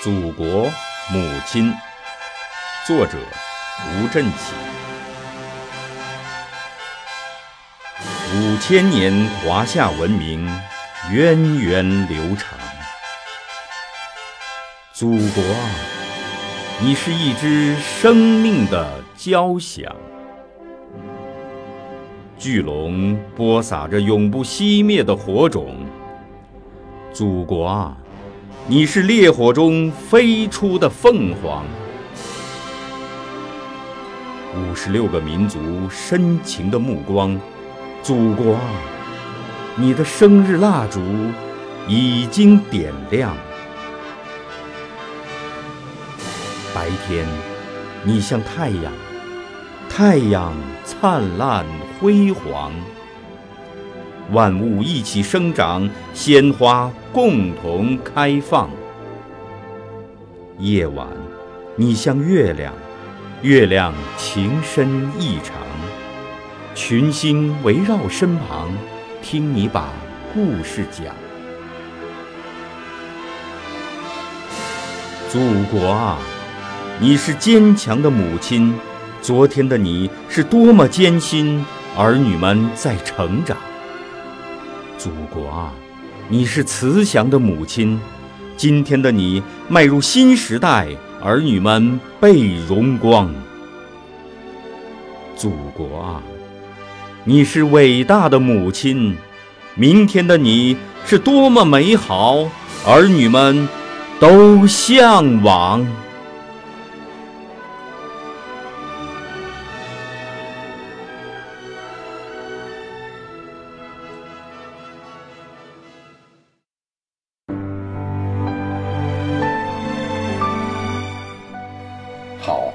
祖国母亲，作者吴振起。五千年华夏文明源远流长，祖国啊，你是一支生命的交响，巨龙播撒着永不熄灭的火种，祖国啊。你是烈火中飞出的凤凰，五十六个民族深情的目光，祖国，你的生日蜡烛已经点亮。白天，你像太阳，太阳灿烂辉煌。万物一起生长，鲜花共同开放。夜晚，你像月亮，月亮情深意长，群星围绕身旁，听你把故事讲。祖国啊，你是坚强的母亲，昨天的你是多么艰辛，儿女们在成长。祖国啊，你是慈祥的母亲，今天的你迈入新时代，儿女们倍荣光。祖国啊，你是伟大的母亲，明天的你是多么美好，儿女们都向往。好，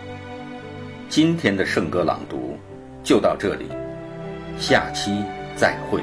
今天的圣歌朗读就到这里，下期再会。